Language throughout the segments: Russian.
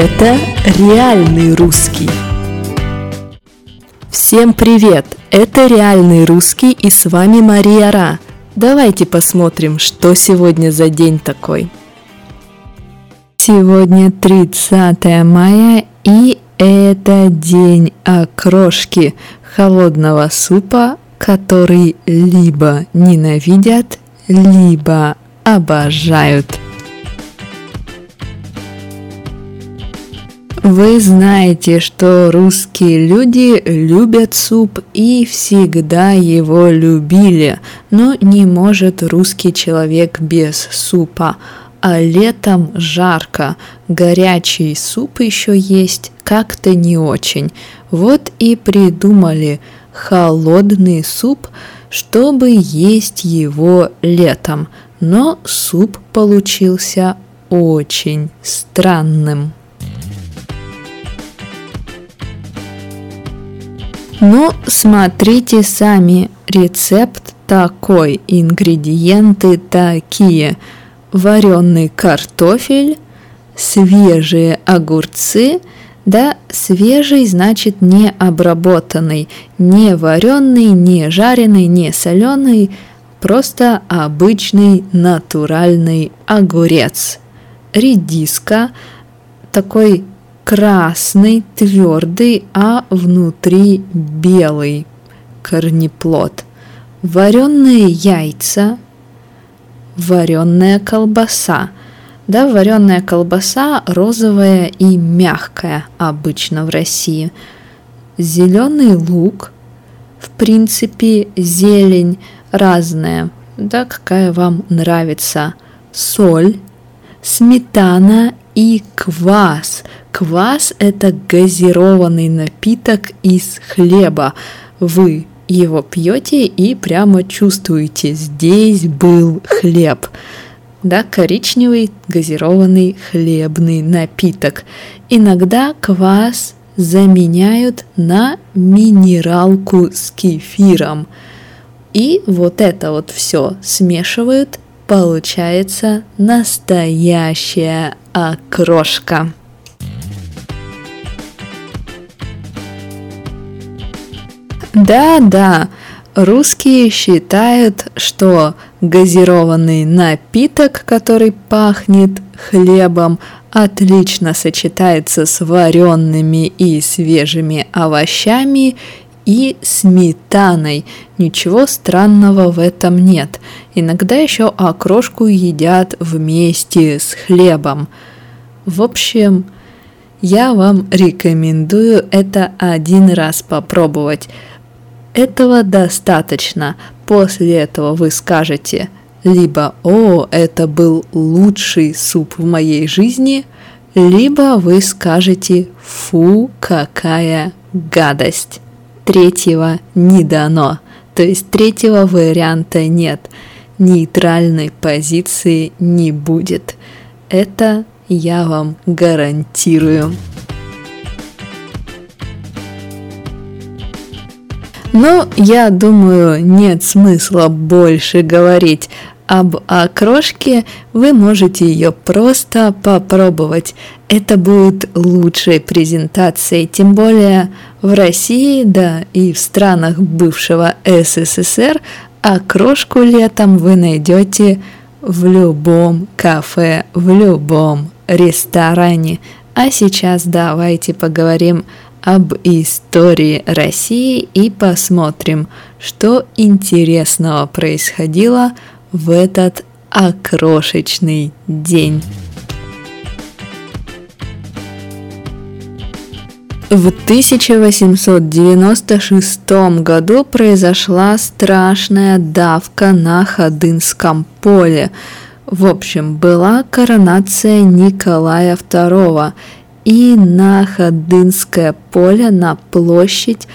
Это реальный русский. Всем привет! Это реальный русский и с вами Мария Ра. Давайте посмотрим, что сегодня за день такой. Сегодня 30 мая и это день окрошки холодного супа, который либо ненавидят, либо обожают. Вы знаете, что русские люди любят суп и всегда его любили, но не может русский человек без супа. А летом жарко, горячий суп еще есть, как-то не очень. Вот и придумали холодный суп, чтобы есть его летом. Но суп получился очень странным. Ну, смотрите сами, рецепт такой, ингредиенты такие. Вареный картофель, свежие огурцы, да, свежий значит не обработанный, не вареный, не жареный, не соленый, просто обычный натуральный огурец. Редиска, такой красный, твердый, а внутри белый корнеплод. Вареные яйца, вареная колбаса. Да, вареная колбаса розовая и мягкая обычно в России. Зеленый лук, в принципе, зелень разная, да, какая вам нравится. Соль, сметана и квас. Квас – это газированный напиток из хлеба. Вы его пьете и прямо чувствуете, здесь был хлеб. Да, коричневый газированный хлебный напиток. Иногда квас заменяют на минералку с кефиром. И вот это вот все смешивают получается настоящая окрошка. Да-да, русские считают, что газированный напиток, который пахнет хлебом, отлично сочетается с вареными и свежими овощами и сметаной. Ничего странного в этом нет. Иногда еще окрошку едят вместе с хлебом. В общем, я вам рекомендую это один раз попробовать. Этого достаточно. После этого вы скажете либо «О, это был лучший суп в моей жизни», либо вы скажете «Фу, какая гадость» третьего не дано. То есть третьего варианта нет. Нейтральной позиции не будет. Это я вам гарантирую. Но я думаю, нет смысла больше говорить об окрошке, вы можете ее просто попробовать. Это будет лучшей презентацией, тем более в России, да и в странах бывшего СССР окрошку летом вы найдете в любом кафе, в любом ресторане. А сейчас давайте поговорим об истории России и посмотрим, что интересного происходило в этот окрошечный день. В 1896 году произошла страшная давка на Ходынском поле. В общем, была коронация Николая II, и на Ходынское поле, на площадь,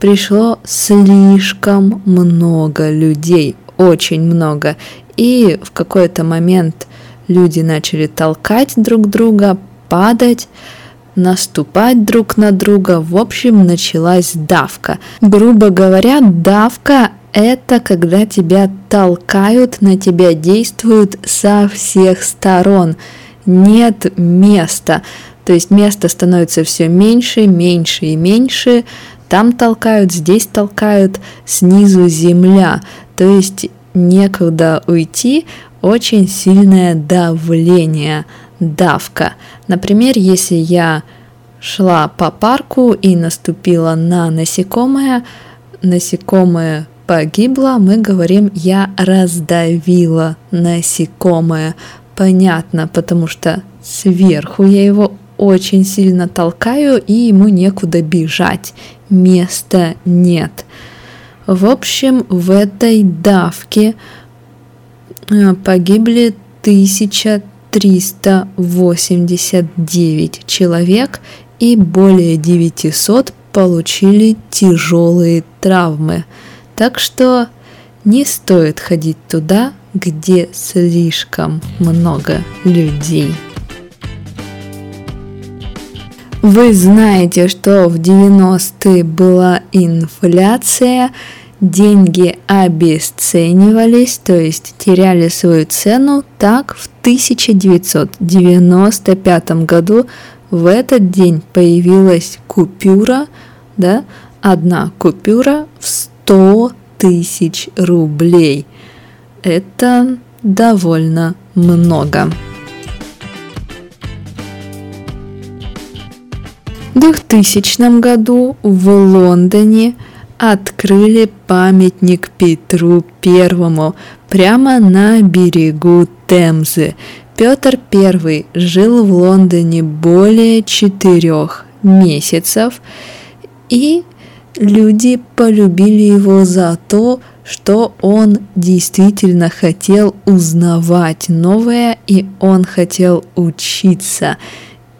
пришло слишком много людей, очень много. И в какой-то момент люди начали толкать друг друга, падать, наступать друг на друга. В общем, началась давка. Грубо говоря, давка это когда тебя толкают, на тебя действуют со всех сторон. Нет места. То есть места становится все меньше, меньше и меньше. Там толкают, здесь толкают, снизу земля. То есть некуда уйти, очень сильное давление, давка. Например, если я шла по парку и наступила на насекомое, насекомое погибло, мы говорим «я раздавила насекомое». Понятно, потому что сверху я его очень сильно толкаю, и ему некуда бежать. Места нет. В общем, в этой давке э, погибли 1000 389 человек и более 900 получили тяжелые травмы. Так что не стоит ходить туда, где слишком много людей. Вы знаете, что в 90-е была инфляция, деньги обесценивались, то есть теряли свою цену. Так в 1995 году в этот день появилась купюра, да, одна купюра в 100 тысяч рублей. Это довольно много. В 2000 году в Лондоне открыли памятник Петру Первому прямо на берегу Темзы. Петр I жил в Лондоне более четырех месяцев, и люди полюбили его за то, что он действительно хотел узнавать новое, и он хотел учиться.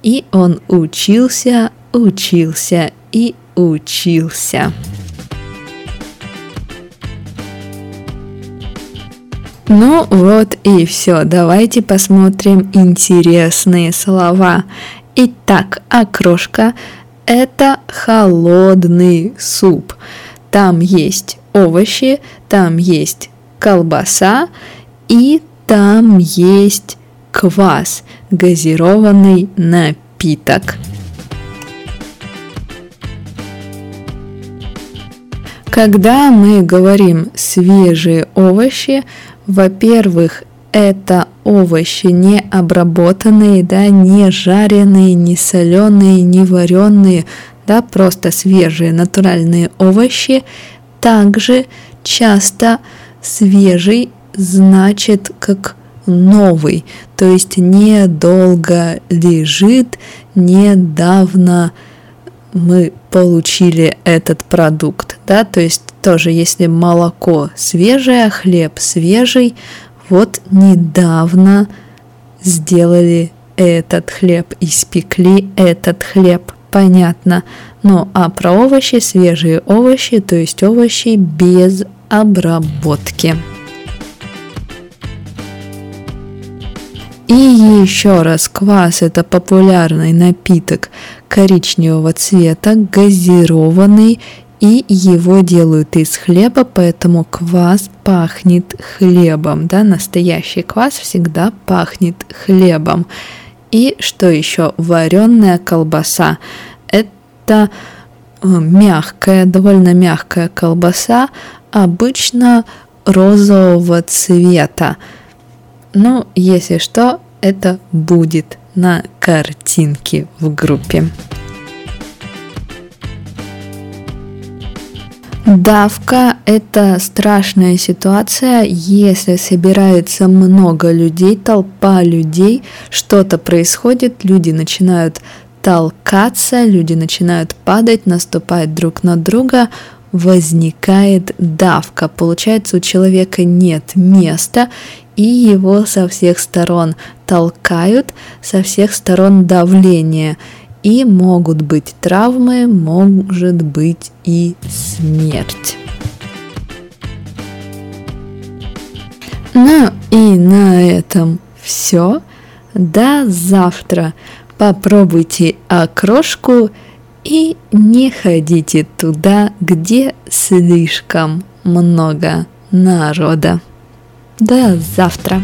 И он учился, учился и учился. Ну вот и все. Давайте посмотрим интересные слова. Итак, окрошка – это холодный суп. Там есть овощи, там есть колбаса и там есть квас, газированный напиток. Когда мы говорим свежие овощи, во-первых, это овощи не обработанные, да, не жареные, не соленые, не вареные, да, просто свежие натуральные овощи. Также часто свежий значит как новый, то есть недолго лежит, недавно мы получили этот продукт, да, то есть тоже если молоко свежее, хлеб свежий, вот недавно сделали этот хлеб, испекли этот хлеб, понятно. Ну а про овощи, свежие овощи, то есть овощи без обработки. И еще раз, квас это популярный напиток коричневого цвета, газированный, и его делают из хлеба, поэтому квас пахнет хлебом, да, настоящий квас всегда пахнет хлебом. И что еще? Вареная колбаса. Это э, мягкая, довольно мягкая колбаса, обычно розового цвета. Ну, если что, это будет на картинке в группе. Давка – это страшная ситуация, если собирается много людей, толпа людей, что-то происходит, люди начинают толкаться, люди начинают падать, наступать друг на друга, возникает давка. Получается, у человека нет места, и его со всех сторон толкают, со всех сторон давление. И могут быть травмы, может быть и смерть. Ну и на этом все. До завтра. Попробуйте окрошку и не ходите туда, где слишком много народа. До завтра.